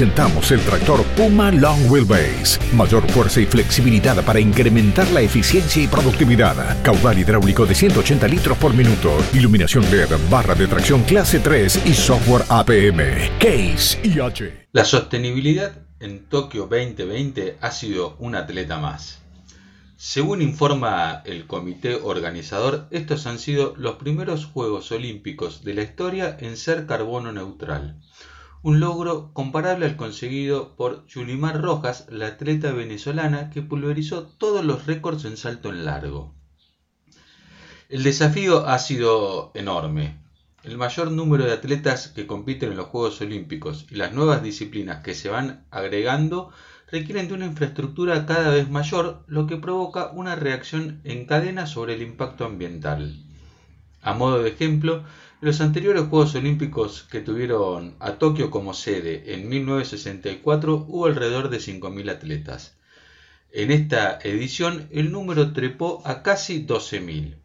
presentamos el tractor Puma Long Wheelbase. Mayor fuerza y flexibilidad para incrementar la eficiencia y productividad. Caudal hidráulico de 180 litros por minuto. Iluminación LED, barra de tracción clase 3 y software APM. Case IH. La sostenibilidad en Tokio 2020 ha sido un atleta más. Según informa el comité organizador, estos han sido los primeros Juegos Olímpicos de la historia en ser carbono neutral, un logro comparable al conseguido por Yulimar Rojas, la atleta venezolana que pulverizó todos los récords en salto en largo. El desafío ha sido enorme. El mayor número de atletas que compiten en los Juegos Olímpicos y las nuevas disciplinas que se van agregando requieren de una infraestructura cada vez mayor, lo que provoca una reacción en cadena sobre el impacto ambiental. A modo de ejemplo, los anteriores Juegos Olímpicos que tuvieron a Tokio como sede en 1964 hubo alrededor de 5.000 atletas. En esta edición el número trepó a casi 12.000.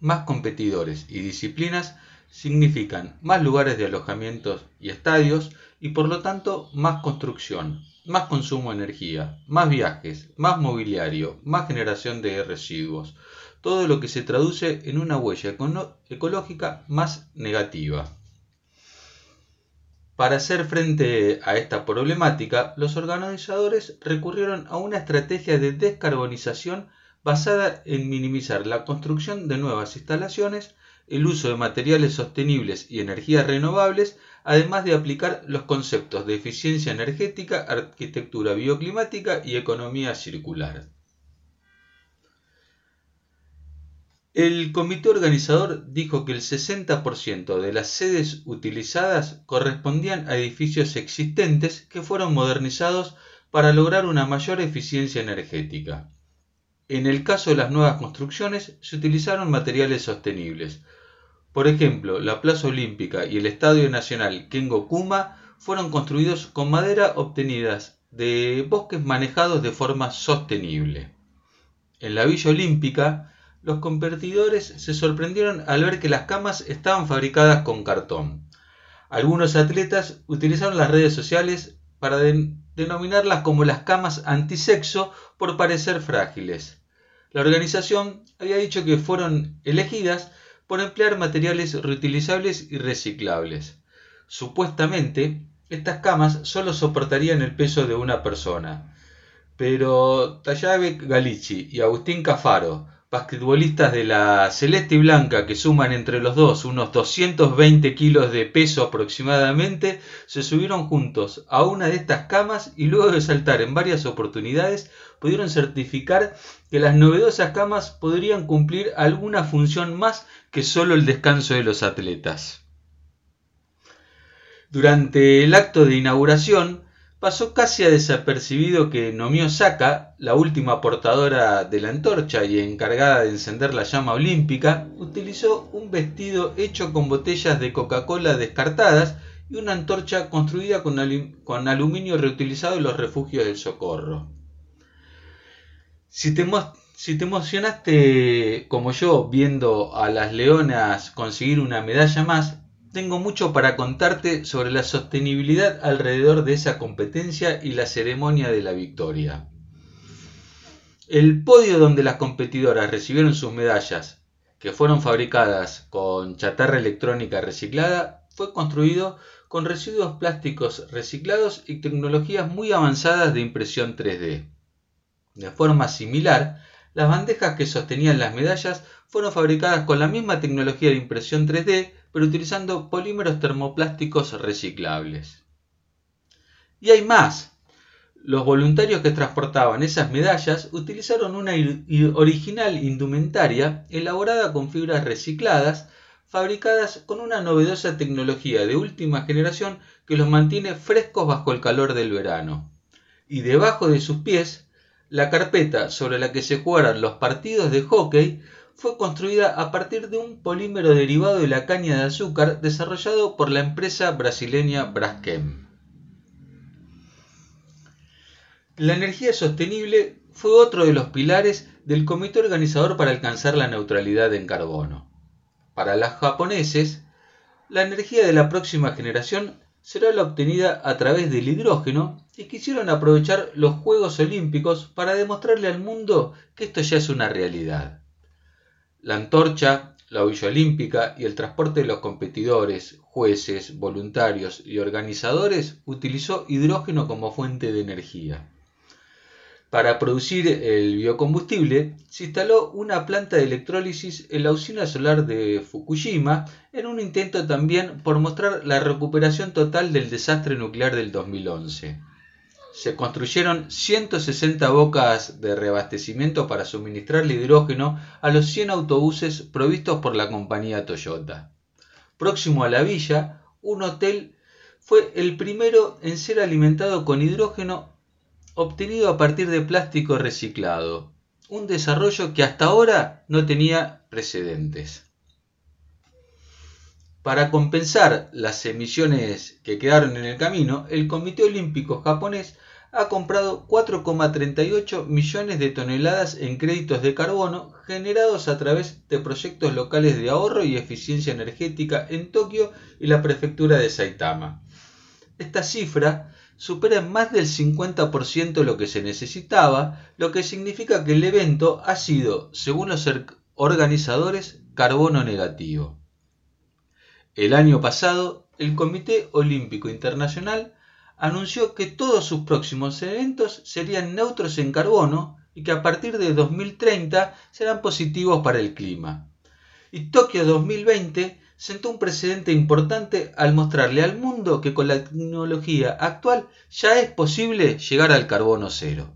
Más competidores y disciplinas significan más lugares de alojamientos y estadios y por lo tanto más construcción, más consumo de energía, más viajes, más mobiliario, más generación de residuos, todo lo que se traduce en una huella ecológica más negativa. Para hacer frente a esta problemática, los organizadores recurrieron a una estrategia de descarbonización basada en minimizar la construcción de nuevas instalaciones, el uso de materiales sostenibles y energías renovables, además de aplicar los conceptos de eficiencia energética, arquitectura bioclimática y economía circular. El comité organizador dijo que el 60% de las sedes utilizadas correspondían a edificios existentes que fueron modernizados para lograr una mayor eficiencia energética. En el caso de las nuevas construcciones se utilizaron materiales sostenibles, por ejemplo, la Plaza Olímpica y el Estadio Nacional Kengo Kuma fueron construidos con madera obtenidas de bosques manejados de forma sostenible. En la Villa Olímpica, los competidores se sorprendieron al ver que las camas estaban fabricadas con cartón. Algunos atletas utilizaron las redes sociales para denominarlas como las camas antisexo por parecer frágiles. La organización había dicho que fueron elegidas por emplear materiales reutilizables y reciclables. Supuestamente, estas camas solo soportarían el peso de una persona. Pero Tallabe Galici y Agustín Cafaro, basquetbolistas de la Celeste y Blanca que suman entre los dos unos 220 kilos de peso aproximadamente, se subieron juntos a una de estas camas y luego de saltar en varias oportunidades pudieron certificar que las novedosas camas podrían cumplir alguna función más que solo el descanso de los atletas. Durante el acto de inauguración, pasó casi a desapercibido que Nomio Saka, la última portadora de la antorcha y encargada de encender la llama olímpica, utilizó un vestido hecho con botellas de Coca-Cola descartadas y una antorcha construida con, aluminio reutilizado en los refugios del socorro. Si te emocionaste como yo viendo a las leonas conseguir una medalla más, tengo mucho para contarte sobre la sostenibilidad alrededor de esa competencia y la ceremonia de la victoria. El podio donde las competidoras recibieron sus medallas, que fueron fabricadas con chatarra electrónica reciclada, fue construido con residuos plásticos reciclados y tecnologías muy avanzadas de impresión 3D. De forma similar, las bandejas que sostenían las medallas fueron fabricadas con la misma tecnología de impresión 3D, pero utilizando polímeros termoplásticos reciclables. Y hay más. Los voluntarios que transportaban esas medallas utilizaron una original indumentaria elaborada con fibras recicladas, fabricadas con una novedosa tecnología de última generación que los mantiene frescos bajo el calor del verano. Y debajo de sus pies, la carpeta sobre la que se jugaran los partidos de hockey fue construida a partir de un polímero derivado de la caña de azúcar desarrollado por la empresa brasileña Braskem. La energía sostenible fue otro de los pilares del comité organizador para alcanzar la neutralidad en carbono. Para los japoneses, la energía de la próxima generación será la obtenida a través del hidrógeno y quisieron aprovechar los Juegos Olímpicos para demostrarle al mundo que esto ya es una realidad. La antorcha, la huella olímpica y el transporte de los competidores, jueces, voluntarios y organizadores utilizó hidrógeno como fuente de energía. Para producir el biocombustible, se instaló una planta de electrólisis en la usina solar de Fukushima en un intento también por mostrar la recuperación total del desastre nuclear del 2011. Se construyeron 160 bocas de reabastecimiento para suministrar el hidrógeno a los 100 autobuses provistos por la compañía Toyota. Próximo a la villa, un hotel fue el primero en ser alimentado con hidrógeno obtenido a partir de plástico reciclado, un desarrollo que hasta ahora no tenía precedentes. Para compensar las emisiones que quedaron en el camino, el Comité Olímpico japonés ha comprado 4,38 millones de toneladas en créditos de carbono generados a través de proyectos locales de ahorro y eficiencia energética en Tokio y la prefectura de Saitama. Esta cifra supera más del 50% lo que se necesitaba, lo que significa que el evento ha sido, según los organizadores, carbono negativo. El año pasado, el Comité Olímpico Internacional anunció que todos sus próximos eventos serían neutros en carbono y que a partir de 2030 serán positivos para el clima. Y Tokio 2020 sentó un precedente importante al mostrarle al mundo que con la tecnología actual ya es posible llegar al carbono cero.